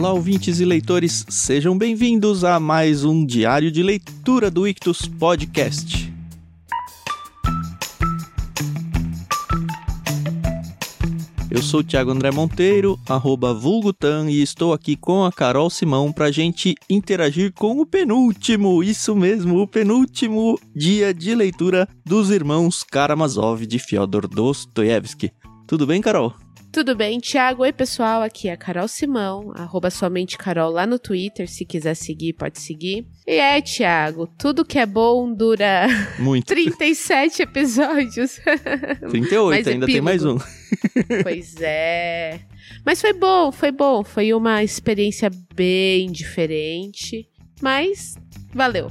Olá, ouvintes e leitores, sejam bem-vindos a mais um diário de leitura do Ictus Podcast. Eu sou o Thiago André Monteiro, arroba Vulgutan, e estou aqui com a Carol Simão para a gente interagir com o penúltimo, isso mesmo, o penúltimo dia de leitura dos irmãos Karamazov de Fyodor Dostoevsky. Tudo bem, Carol? Tudo bem, Thiago? Oi, pessoal. Aqui é a Carol Simão, arroba somente Carol lá no Twitter. Se quiser seguir, pode seguir. E é, Thiago, tudo que é bom dura Muito. 37 episódios. 38, Mais ainda tem mais um. pois é. Mas foi bom, foi bom. Foi uma experiência bem diferente. Mas valeu.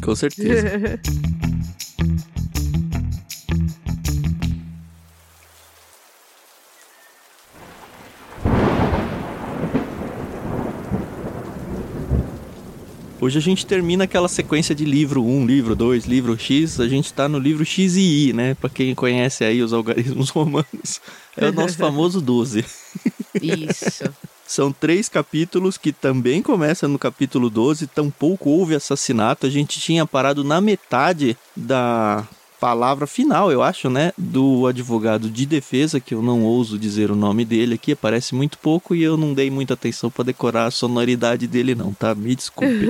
Com certeza. Hoje a gente termina aquela sequência de livro 1, livro 2, livro X. A gente tá no livro X e I, né? Pra quem conhece aí os algarismos romanos. É o nosso famoso 12. Isso. São três capítulos que também começam no capítulo 12. Tampouco houve assassinato. A gente tinha parado na metade da palavra final, eu acho, né? Do advogado de defesa, que eu não ouso dizer o nome dele aqui, aparece muito pouco e eu não dei muita atenção para decorar a sonoridade dele, não, tá? Me desculpe.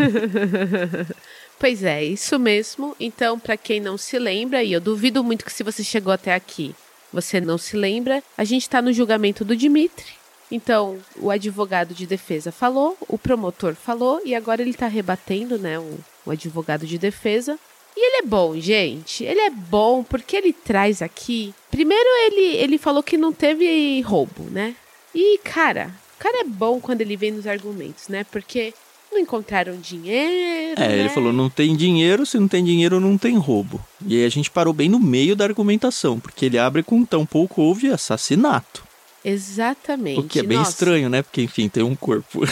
pois é, isso mesmo. Então, para quem não se lembra, e eu duvido muito que se você chegou até aqui, você não se lembra, a gente está no julgamento do Dimitri. Então, o advogado de defesa falou, o promotor falou, e agora ele está rebatendo, né, o, o advogado de defesa. E ele é bom, gente. Ele é bom porque ele traz aqui. Primeiro, ele, ele falou que não teve roubo, né? E, cara, o cara é bom quando ele vem nos argumentos, né? Porque não encontraram dinheiro. É, né? ele falou: não tem dinheiro, se não tem dinheiro, não tem roubo. E aí a gente parou bem no meio da argumentação, porque ele abre com tão pouco houve assassinato. Exatamente. O que é bem Nossa. estranho, né? Porque, enfim, tem um corpo.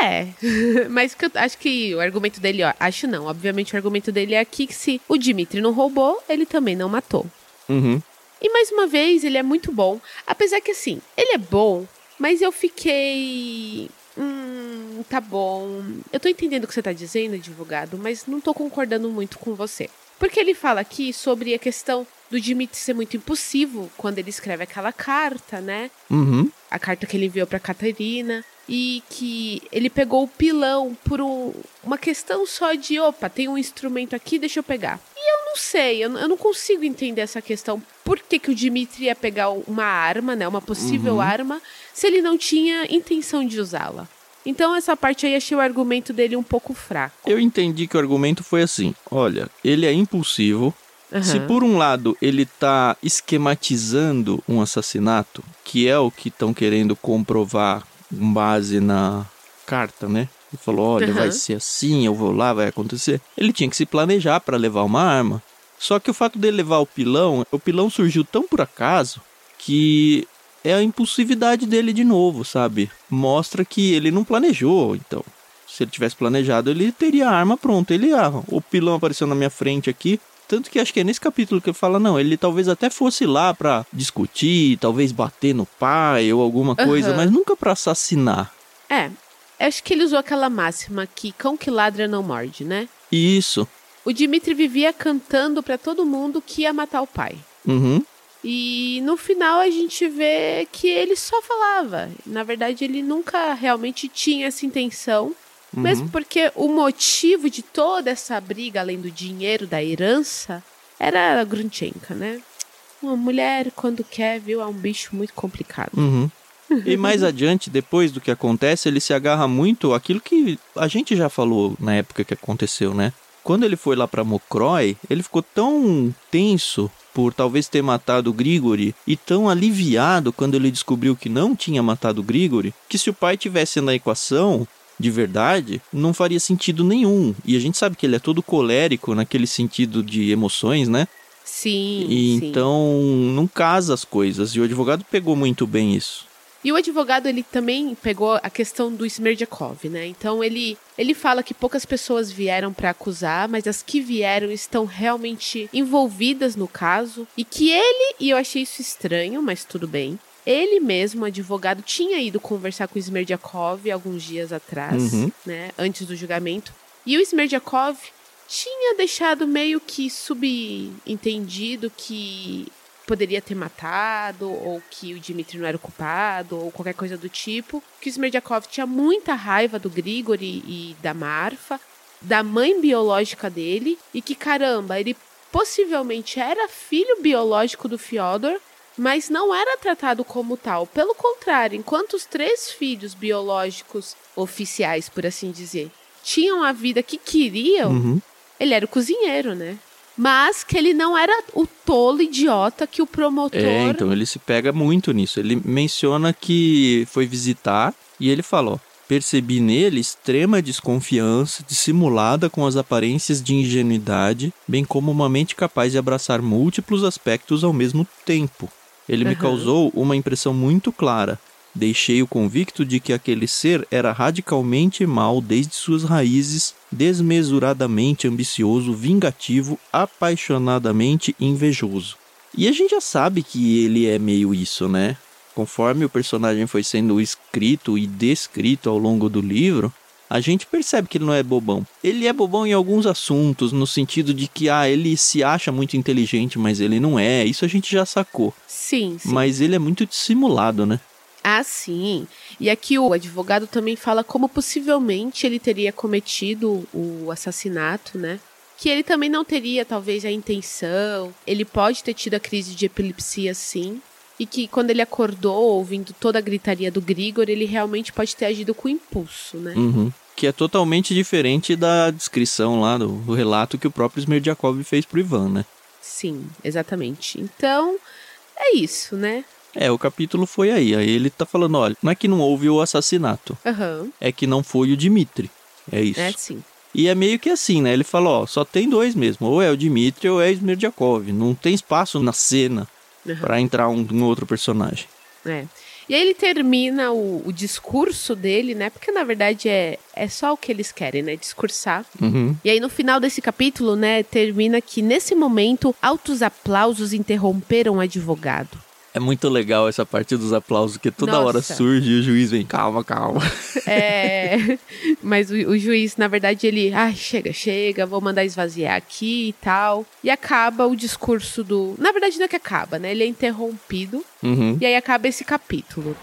É, mas que eu acho que o argumento dele, ó, acho não, obviamente o argumento dele é aqui que se o Dimitri não roubou, ele também não matou. Uhum. E mais uma vez, ele é muito bom, apesar que assim, ele é bom, mas eu fiquei Hum, tá bom. Eu tô entendendo o que você tá dizendo, advogado, mas não tô concordando muito com você. Porque ele fala aqui sobre a questão do Dimitri ser muito impulsivo quando ele escreve aquela carta, né? Uhum. A carta que ele enviou pra Catarina. E que ele pegou o pilão por um- uma questão só de, opa, tem um instrumento aqui, deixa eu pegar. E eu não sei, eu, não- eu não consigo entender essa questão. Por que, que o Dimitri ia pegar uma arma, né? Uma possível arma, se ele não tinha intenção de usá-la. Então essa parte aí achei o argumento dele um pouco fraco. Eu entendi que o argumento foi assim: olha, ele é impulsivo. Se Aham. por um lado ele tá esquematizando um assassinato, que é o que estão querendo comprovar com base na carta, né? Ele falou: olha, Aham. vai ser assim, eu vou lá, vai acontecer. Ele tinha que se planejar para levar uma arma. Só que o fato dele levar o pilão, o pilão surgiu tão por acaso que é a impulsividade dele de novo, sabe? Mostra que ele não planejou, então. Se ele tivesse planejado, ele teria a arma pronta. Ele, ah, o pilão apareceu na minha frente aqui. Tanto que acho que é nesse capítulo que ele fala, não, ele talvez até fosse lá pra discutir, talvez bater no pai ou alguma coisa, Aham. mas nunca pra assassinar. É, acho que ele usou aquela máxima que cão que ladra não morde, né? Isso. O Dimitri vivia cantando pra todo mundo que ia matar o pai. Uhum. E no final a gente vê que ele só falava. Na verdade, ele nunca realmente tinha essa intenção. Mesmo porque o motivo de toda essa briga, além do dinheiro, da herança, era a Grunchenka, né? Uma mulher, quando quer, viu, é um bicho muito complicado. Uhum. E mais adiante, depois do que acontece, ele se agarra muito àquilo que a gente já falou na época que aconteceu, né? Quando ele foi lá pra Mokroy, ele ficou tão tenso por talvez ter matado o Grigori e tão aliviado quando ele descobriu que não tinha matado o Grigori, que se o pai tivesse na equação de verdade, não faria sentido nenhum. E a gente sabe que ele é todo colérico naquele sentido de emoções, né? Sim, E sim. então não casa as coisas. E o advogado pegou muito bem isso. E o advogado, ele também pegou a questão do Smerdjakov, né? Então, ele, ele fala que poucas pessoas vieram para acusar, mas as que vieram estão realmente envolvidas no caso. E que ele, e eu achei isso estranho, mas tudo bem, ele mesmo, advogado, tinha ido conversar com o Smerdiakov alguns dias atrás, Uhum. né, antes do julgamento. E o Smerdiakov tinha deixado meio que subentendido que poderia ter matado, ou que o Dmitry não era o culpado, ou qualquer coisa do tipo. Que o Smerdiakov tinha muita raiva do Grigori e da Marfa, da mãe biológica dele, e que, caramba, ele possivelmente era filho biológico do Fyodor, mas não era tratado como tal. Pelo contrário, enquanto os três filhos biológicos oficiais, por assim dizer, tinham a vida que queriam, Uhum. ele era o cozinheiro, né? Mas que ele não era o tolo idiota que o promotor. É, então ele se pega muito nisso. Ele menciona que foi visitar e ele falou: percebi nele extrema desconfiança, dissimulada com as aparências de ingenuidade, bem como uma mente capaz de abraçar múltiplos aspectos ao mesmo tempo. Ele me causou uma impressão muito clara. Deixei-o convicto de que aquele ser era radicalmente mau desde suas raízes, desmesuradamente ambicioso, vingativo, apaixonadamente invejoso. E a gente já sabe que ele é meio isso, né? Conforme o personagem foi sendo escrito e descrito ao longo do livro, a gente percebe que ele não é bobão. Ele é bobão em alguns assuntos, no sentido de que ah, ele se acha muito inteligente, mas ele não é. Isso a gente já sacou. Sim, sim. Mas ele é muito dissimulado, né? Ah, sim. E aqui o advogado também fala como possivelmente ele teria cometido o assassinato, né? Que ele também não teria, talvez, a intenção. Ele pode ter tido a crise de epilepsia, sim. E que quando ele acordou, ouvindo toda a gritaria do Grigor, ele realmente pode ter agido com impulso, né? Uhum. Que é totalmente diferente da descrição lá, do, do relato que o próprio Smerdiakov fez pro Ivan, né? Sim, exatamente. Então, é isso, né? É, o capítulo foi aí. Aí ele tá falando, olha, não é que não houve o assassinato, Aham. é que não foi o Dmitri. É isso. É, sim. E é meio que assim, né? Ele falou, ó, só tem dois mesmo, ou é o Dmitri ou é o Smerdiakov. Não tem espaço na cena Aham. pra entrar um, um outro personagem. É. E aí ele termina o, o discurso dele, né? Porque na verdade é, é só o que eles querem, né? Discursar. Uhum. E aí no final desse capítulo, né, termina que nesse momento altos aplausos interromperam o advogado. É muito legal essa parte dos aplausos, que toda hora Nossa. surge e o juiz vem, calma, calma. É, mas o, o juiz, na verdade, ele, ai, chega, chega, vou mandar esvaziar aqui e tal. E acaba o discurso do. Na verdade, não é que acaba, né? Ele é interrompido. Uhum. E aí acaba esse capítulo.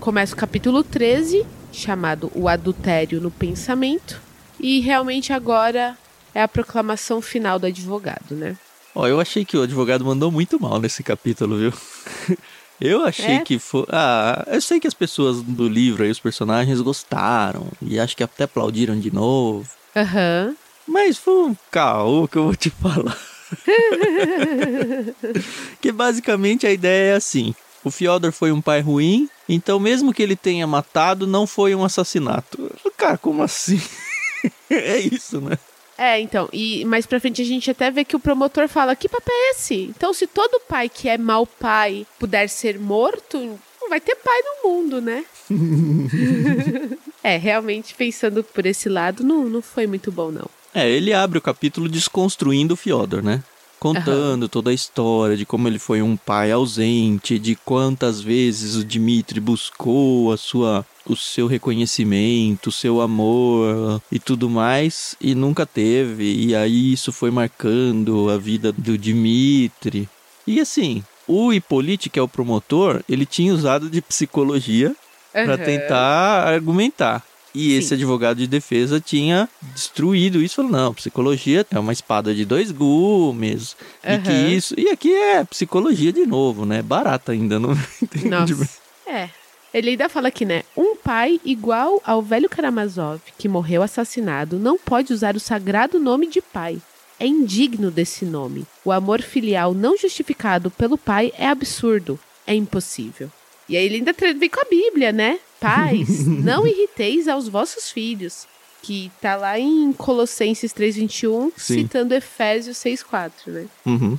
Começa o capítulo 13, chamado O Adultério no Pensamento. E realmente agora é a proclamação final do advogado, né? Ó, eu achei que o advogado mandou muito mal nesse capítulo, viu? Eu achei É? que foi. Ah, eu sei que as pessoas do livro aí, os personagens, gostaram. E acho que até aplaudiram de novo. Aham. Mas foi um caô que eu vou te falar. que basicamente a ideia é assim: o Fyodor foi um pai ruim, então mesmo que ele tenha matado, não foi um assassinato. Cara, como assim? é isso, né? É, então, e mais pra frente a gente até vê que o promotor fala: que papo é esse? Então, se todo pai que é mau pai puder ser morto, não vai ter pai no mundo, né? é, realmente, pensando por esse lado, não, não foi muito bom, não. É, ele abre o capítulo desconstruindo o Fyodor, né? Contando toda a história de como ele foi um pai ausente, de quantas vezes o Dmitri buscou a sua, o seu reconhecimento, o seu amor e tudo mais, e nunca teve. E aí isso foi marcando a vida do Dmitri. E assim, o Hippolyte, que é o promotor, ele tinha usado de psicologia para Aham. tentar argumentar. E esse Sim. advogado de defesa tinha destruído isso, falou, não, psicologia é uma espada de dois gumes, e que isso... E aqui é psicologia de novo, né? Barata ainda, não entendi. Nossa. É. Ele ainda fala aqui, né? Um pai igual ao velho Karamazov, que morreu assassinado, não pode usar o sagrado nome de pai. É indigno desse nome. O amor filial não justificado pelo pai é absurdo. É impossível. E aí ele ainda vem com a Bíblia, né? Pais, não irriteis aos vossos filhos. Que tá lá em Colossenses 3,21, Sim. citando Efésios 6,4, né? Uhum.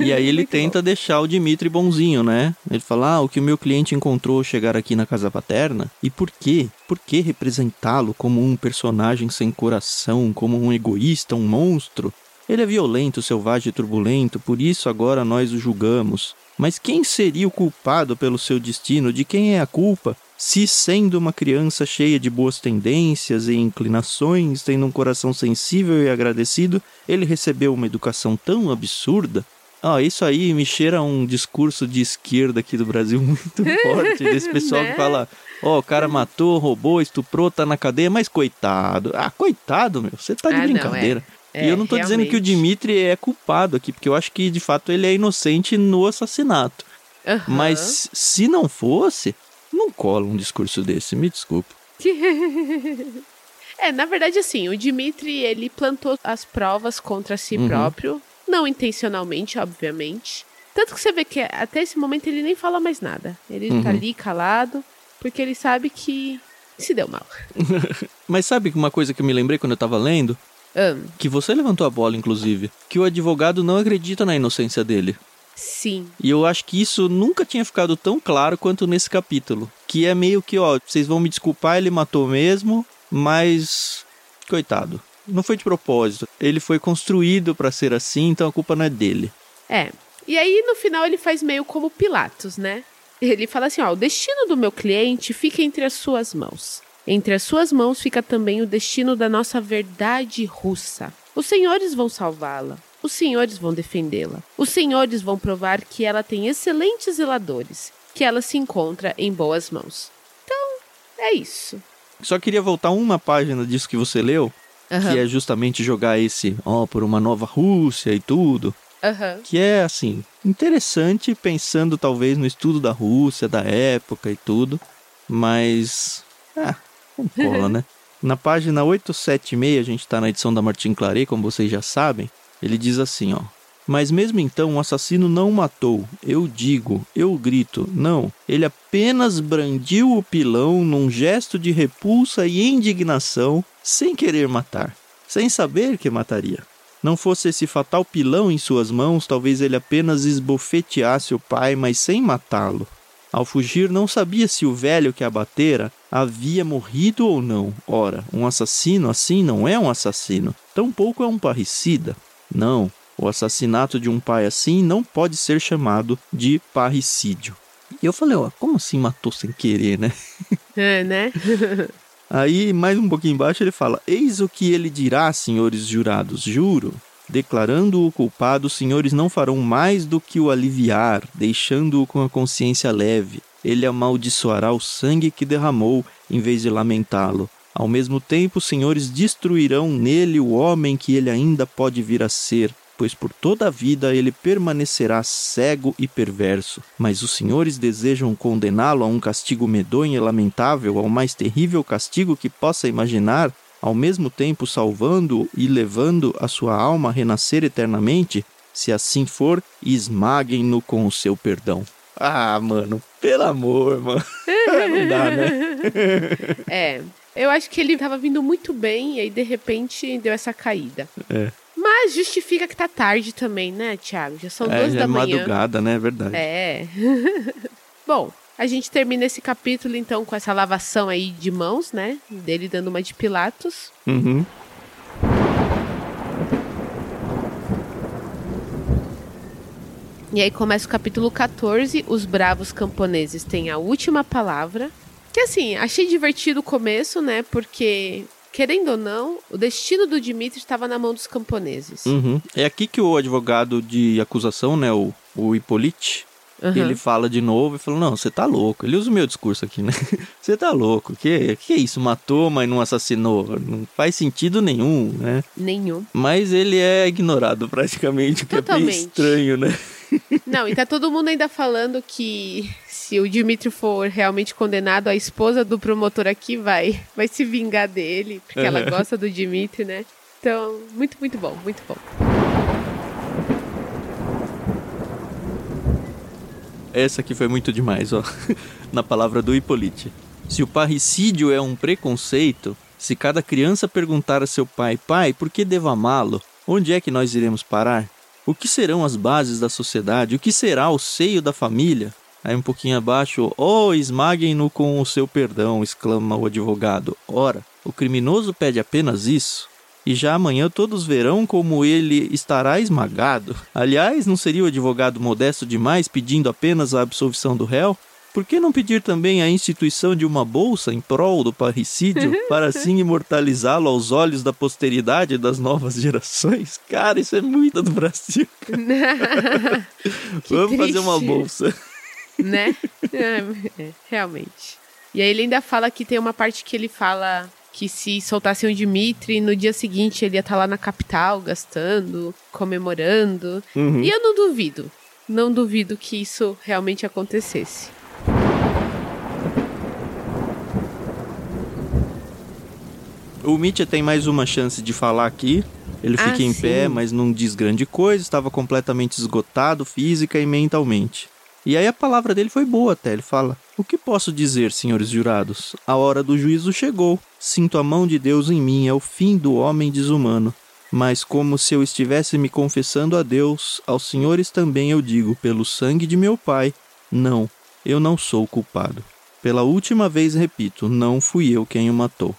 E aí ele tenta deixar o Dimitri bonzinho, né? Ele fala, ah, o que o meu cliente encontrou chegar aqui na casa paterna. E por quê? Por que representá-lo como um personagem sem coração, como um egoísta, um monstro? Ele é violento, selvagem e turbulento, por isso agora nós o julgamos. Mas quem seria o culpado pelo seu destino? De quem é a culpa? Se, sendo uma criança cheia de boas tendências e inclinações, tendo um coração sensível e agradecido, ele recebeu uma educação tão absurda? Ah, isso aí me cheira um discurso de esquerda aqui do Brasil muito forte, desse pessoal que fala: Ó, oh, o cara matou, roubou, estuprou, tá na cadeia, mas coitado. Ah, coitado, meu, você tá de ah, brincadeira. Não, é. É, e eu não tô realmente. dizendo que o Dimitri é culpado aqui, porque eu acho que de fato ele é inocente no assassinato. Uhum. Mas se não fosse, não cola um discurso desse, me desculpe. é, na verdade, assim, o Dimitri ele plantou as provas contra si uhum. próprio, não intencionalmente, obviamente. Tanto que você vê que até esse momento ele nem fala mais nada. Ele tá uhum. tá ali calado, porque ele sabe que se deu mal. Mas sabe uma coisa que eu me lembrei quando eu tava lendo? Um. Que você levantou a bola, inclusive. Que o advogado não acredita na inocência dele. Sim. E eu acho que isso nunca tinha ficado tão claro quanto nesse capítulo. Que é meio que, ó, vocês vão me desculpar, ele matou mesmo, mas. Coitado. Não foi de propósito. Ele foi construído para ser assim, então a culpa não é dele. É. E aí, no final, ele faz meio como Pilatos, né? Ele fala assim: ó, o destino do meu cliente fica entre as suas mãos. Entre as suas mãos fica também o destino da nossa verdade russa. Os senhores vão salvá-la. Os senhores vão defendê-la. Os senhores vão provar que ela tem excelentes zeladores, que ela se encontra em boas mãos. Então, é isso. Só queria voltar uma página disso que você leu, uhum. que é justamente jogar esse, ó, por uma nova Rússia e tudo. Uhum. Que é, assim, interessante pensando talvez no estudo da Rússia, da época e tudo. Mas. Ah, não cola, né? Na página 876, a gente está na edição da Martin Claret, como vocês já sabem. Ele diz assim, ó. Mas mesmo então o assassino não matou. Eu digo, eu grito, não. Ele apenas brandiu o pilão num gesto de repulsa e indignação, sem querer matar, sem saber que mataria. Não fosse esse fatal pilão em suas mãos, talvez ele apenas esbofeteasse o pai, mas sem matá-lo. Ao fugir, não sabia se o velho que abatera havia morrido ou não. Ora, um assassino assim não é um assassino, tampouco é um parricida. Não, o assassinato de um pai assim não pode ser chamado de parricídio. E eu falei, ó, como assim matou sem querer, né? É, né? Aí, mais um pouquinho embaixo, ele fala: Eis o que ele dirá, senhores jurados, juro. Declarando-o culpado, os senhores não farão mais do que o aliviar, deixando-o com a consciência leve. Ele amaldiçoará o sangue que derramou, em vez de lamentá-lo. Ao mesmo tempo, os senhores destruirão nele o homem que ele ainda pode vir a ser, pois por toda a vida ele permanecerá cego e perverso. Mas os senhores desejam condená-lo a um castigo medonho e lamentável, ao mais terrível castigo que possa imaginar, ao mesmo tempo salvando e levando a sua alma a renascer eternamente? Se assim for, esmaguem-no com o seu perdão. Ah, mano, pelo amor, mano. Não dá, né? é. Eu acho que ele tava vindo muito bem e aí de repente deu essa caída. É. Mas justifica que tá tarde também, né, Thiago? Já são é, duas já da é manhã. madrugada, né? É verdade. É. Bom, a gente termina esse capítulo então com essa lavação aí de mãos, né? Dele dando uma de Pilatos. Uhum. E aí começa o capítulo 14. Os bravos camponeses têm a última palavra. Que assim, achei divertido o começo, né? Porque, querendo ou não, o destino do Dimitri estava na mão dos camponeses. Uhum. É aqui que o advogado de acusação, né? O, o Hippolyte, Uhum. Ele fala de novo e fala: Não, você tá louco. Ele usa o meu discurso aqui, né? Você tá louco. Que, que é isso? Matou, mas não assassinou. Não faz sentido nenhum, né? Nenhum. Mas ele é ignorado praticamente, que Totalmente. é bem estranho, né? Não, e tá todo mundo ainda falando que se o Dimitri for realmente condenado, a esposa do promotor aqui vai, vai se vingar dele, porque uhum. ela gosta do Dimitri, né? Então, muito, muito bom, muito bom. Essa aqui foi muito demais, ó. Na palavra do Hippolyte. Se o parricídio é um preconceito, se cada criança perguntar a seu pai, pai, por que devo amá-lo? Onde é que nós iremos parar? O que serão as bases da sociedade? O que será o seio da família? Aí um pouquinho abaixo, oh, esmaguem-no com o seu perdão, exclama o advogado. Ora, o criminoso pede apenas isso. e já amanhã todos verão como ele estará esmagado. Aliás, não seria o advogado modesto demais pedindo apenas a absolvição do réu? Por que não pedir também a instituição de uma bolsa em prol do parricídio, para assim imortalizá-lo aos olhos da posteridade das novas gerações? Cara, isso é muito do Brasil. Vamos fazer uma bolsa. Né? É, é, realmente. E aí ele ainda fala que tem uma parte que ele fala que se soltassem o Dimitri, no dia seguinte ele ia estar tá lá na capital, gastando, comemorando. Uhum. E eu não duvido. Não duvido que isso realmente acontecesse. O Mitya tem mais uma chance de falar aqui. Ele fica ah, em sim. pé, mas não diz grande coisa, estava completamente esgotado física e mentalmente. E aí a palavra dele foi boa até. Ele fala: O que posso dizer, senhores jurados? A hora do juízo chegou. Sinto a mão de Deus em mim, é o fim do homem desumano. Mas como se eu estivesse me confessando a Deus, aos senhores também eu digo, pelo sangue de meu pai, não, eu não sou culpado. Pela última vez repito, não fui eu quem o matou.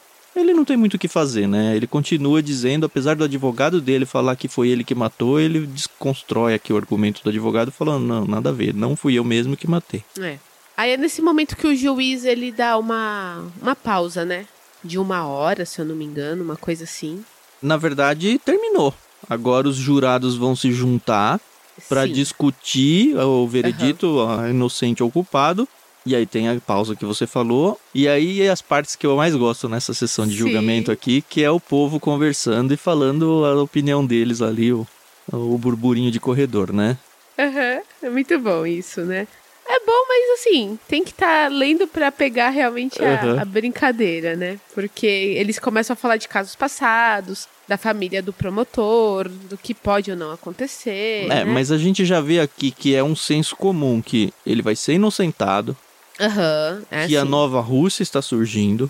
Ele não tem muito o que fazer, né? Ele continua dizendo, apesar do advogado dele falar que foi ele que matou, ele desconstrói aqui o argumento do advogado falando, não, nada a ver, não fui eu mesmo que matei. É. Aí é nesse momento que o juiz ele dá uma, uma pausa, né? De uma hora, se eu não me engano, uma coisa assim. Na verdade, terminou. Agora os jurados vão se juntar para discutir o veredito, uhum. inocente ou culpado, e aí tem a pausa que você falou. E aí as partes que eu mais gosto nessa sessão de Sim. julgamento aqui, que é o povo conversando e falando a opinião deles ali, o, o burburinho de corredor, né? Aham, uhum. é muito bom isso, né? É bom, mas assim, tem que estar tá lendo para pegar realmente a, uhum. a, brincadeira, né? Porque eles começam a falar de casos passados, da família do promotor, do que pode ou não acontecer. É, né? mas a gente já vê aqui que é um senso comum que ele vai ser inocentado, Uhum, é que assim. a nova Rússia está surgindo.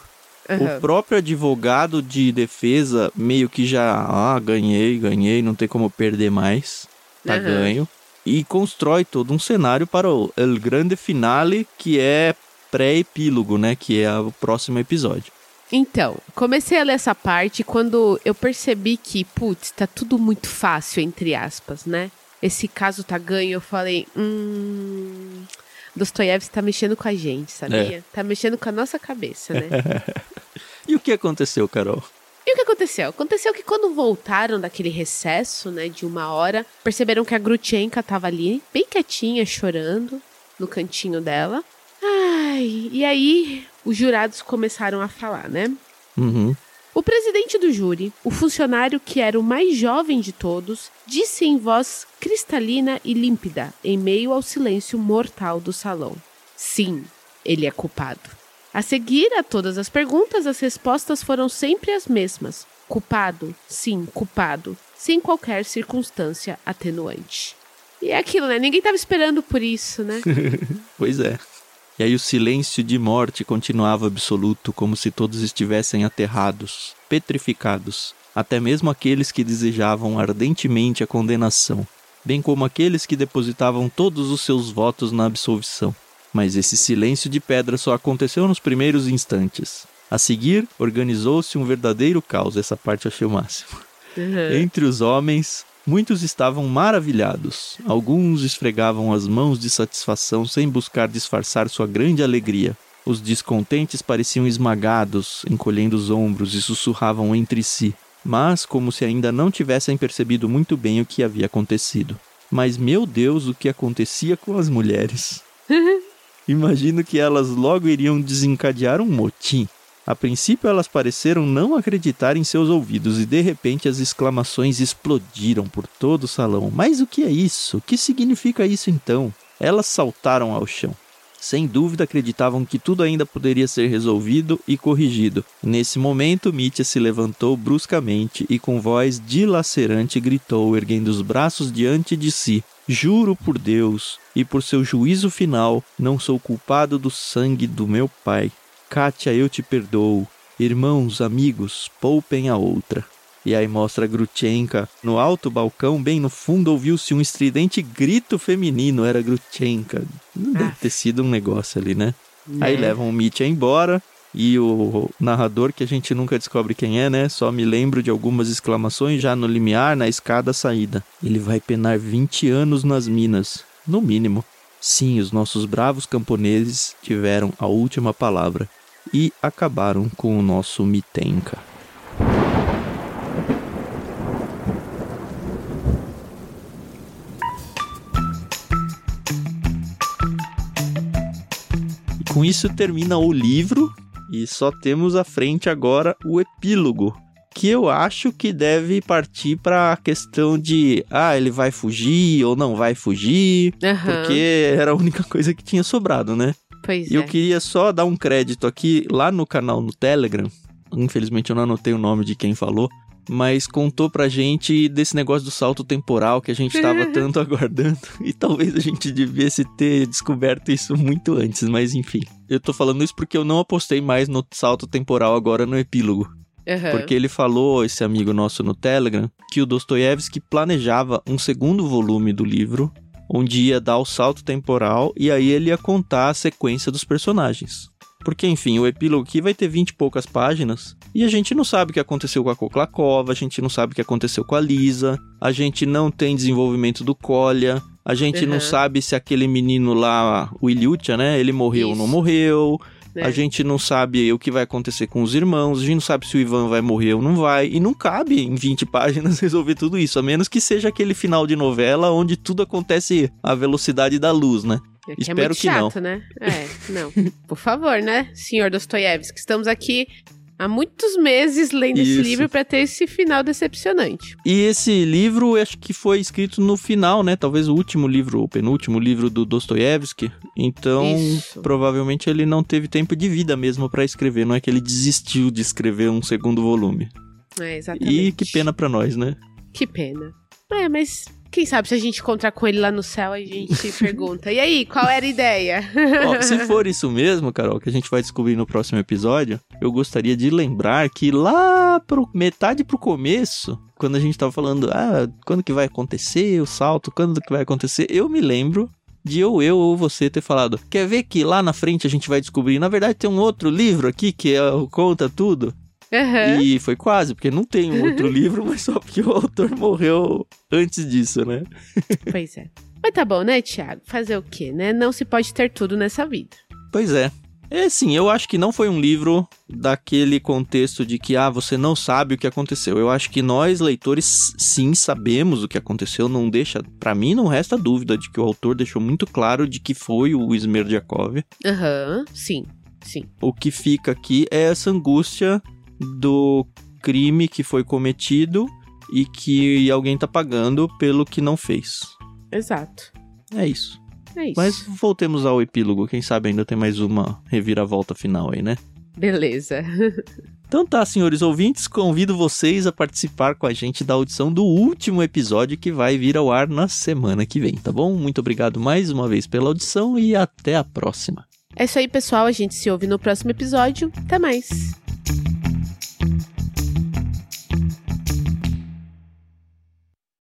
Uhum. O próprio advogado de defesa meio que já, ah, ganhei, ganhei, não tem como perder mais, tá uhum. ganho. E constrói todo um cenário para o El Grande Finale, que é pré-epílogo, né? Que é o próximo episódio. Então, comecei a ler essa parte quando eu percebi que, putz, tá tudo muito fácil, entre aspas, né? Esse caso tá ganho, eu falei, hum. Dostoiévski tá mexendo com a gente, sabia? É. Tá mexendo com a nossa cabeça, né? e o que aconteceu, Carol? E o que aconteceu? Aconteceu que quando voltaram daquele recesso, né, de uma hora, perceberam que a Grutchenka tava ali, bem quietinha, chorando, no cantinho dela. Ai, e aí os jurados começaram a falar, né? Uhum. O presidente do júri, o funcionário que era o mais jovem de todos, disse em voz cristalina e límpida, em meio ao silêncio mortal do salão: Sim, ele é culpado. A seguir a todas as perguntas, as respostas foram sempre as mesmas: culpado, sim, culpado, sem qualquer circunstância atenuante. E é aquilo, né? Ninguém estava esperando por isso, né? pois é. E aí o silêncio de morte continuava absoluto, como se todos estivessem aterrados, petrificados, até mesmo aqueles que desejavam ardentemente a condenação, bem como aqueles que depositavam todos os seus votos na absolvição. Mas esse silêncio de pedra só aconteceu nos primeiros instantes. A seguir, organizou-se um verdadeiro caos. Essa parte eu achei o máximo. Uhum. Entre os homens, Muitos estavam maravilhados. Alguns esfregavam as mãos de satisfação sem buscar disfarçar sua grande alegria. Os descontentes pareciam esmagados, encolhendo os ombros e sussurravam entre si, mas como se ainda não tivessem percebido muito bem o que havia acontecido. Mas meu Deus, o que acontecia com as mulheres? Imagino que elas logo iriam desencadear um motim. A princípio, elas pareceram não acreditar em seus ouvidos e de repente as exclamações explodiram por todo o salão. Mas o que é isso? O que significa isso então? Elas saltaram ao chão. Sem dúvida acreditavam que tudo ainda poderia ser resolvido e corrigido. Nesse momento, Mitya se levantou bruscamente e com voz dilacerante gritou, erguendo os braços diante de si: Juro por Deus e por seu juízo final, não sou culpado do sangue do meu pai. Kátia, eu te perdoo. Irmãos, amigos, poupem a outra. E aí mostra Grutchenka. No alto balcão, bem no fundo, ouviu-se um estridente grito feminino. Era Grutchenka. Deve ter sido um negócio ali, né? né? Aí levam o Mitya embora. E o narrador, que a gente nunca descobre quem é, né? Só me lembro de algumas exclamações já no limiar, na escada saída. Ele vai penar 20 anos nas minas, no mínimo. Sim, os nossos bravos camponeses tiveram a última palavra e acabaram com o nosso Mitenka. E com isso termina o livro e só temos à frente agora o epílogo, que eu acho que deve partir para a questão de ah, ele vai fugir ou não vai fugir, Aham. porque era a única coisa que tinha sobrado, né? Pois E é. eu queria só dar um crédito aqui lá no canal no Telegram. Infelizmente eu não anotei o nome de quem falou, mas contou pra gente desse negócio do salto temporal que a gente tava tanto aguardando. E talvez a gente devesse ter descoberto isso muito antes, mas enfim. Eu tô falando isso porque eu não apostei mais no salto temporal agora no epílogo. Aham. Porque ele falou, esse amigo nosso no Telegram, que o Dostoiévski planejava um segundo volume do livro, onde ia dar o salto temporal e aí ele ia contar a sequência dos personagens. Porque, enfim, o epílogo aqui vai ter 20 e poucas páginas e a gente não sabe o que aconteceu com a Koklakova, a gente não sabe o que aconteceu com a Lisa, a gente não tem desenvolvimento do Kolya, a gente não Uhum. sabe se aquele menino lá, o Ilyutia, né, ele morreu ou não Isso. morreu, É. a gente não sabe o que vai acontecer com os irmãos, a gente não sabe se o Ivan vai morrer ou não vai, e não cabe em 20 páginas resolver tudo isso, a menos que seja aquele final de novela onde tudo acontece à velocidade da luz, né? É que é Espero muito que não. chato, né? É, não. Por favor, né, senhor Dostoiévski? Estamos aqui há muitos meses lendo esse Isso. livro para ter esse final decepcionante. E esse livro, acho que foi escrito no final, né? Talvez o último livro, o penúltimo livro do Dostoiévski. Então, Isso. provavelmente ele não teve tempo de vida mesmo pra escrever. Não é que ele desistiu de escrever um segundo volume. É, exatamente. E que pena pra nós, né? Que pena. É, mas quem sabe se a gente encontrar com ele lá no céu, a gente pergunta. E aí, qual era a ideia? Ó, se for isso mesmo, Carol, que a gente vai descobrir no próximo episódio, eu gostaria de lembrar que lá pro metade pro começo, quando a gente tava falando, ah, quando que vai acontecer o salto, quando que vai acontecer, eu me lembro de ou eu ou você ter falado, quer ver que lá na frente a gente vai descobrir, na verdade tem um outro livro aqui que é, conta tudo? Aham. E foi quase, porque não tem um outro livro, mas só porque o autor morreu antes disso, né? Pois é. Mas tá bom, né, Thiago? Fazer o quê, né? Não se pode ter tudo nessa vida. Pois é. É sim, eu acho que não foi um livro daquele contexto de que, ah, você não sabe o que aconteceu. Eu acho que nós, leitores, sim sabemos o que aconteceu. Não deixa. Pra mim, não resta dúvida de que o autor deixou muito claro de que foi o Smerdyakov. Aham, sim, sim. O que fica aqui é essa angústia do crime que foi cometido e que alguém tá pagando pelo que não fez. Exato. É isso. É isso. Mas voltemos ao epílogo. Quem sabe ainda tem mais uma reviravolta final aí, né? Beleza. Então tá, senhores ouvintes, convido vocês a participar com a gente da audição do último episódio que vai vir ao ar na semana que vem, tá bom? Muito obrigado mais uma vez pela audição e até a próxima. É isso aí, pessoal. A gente se ouve no próximo episódio. Até mais. うん。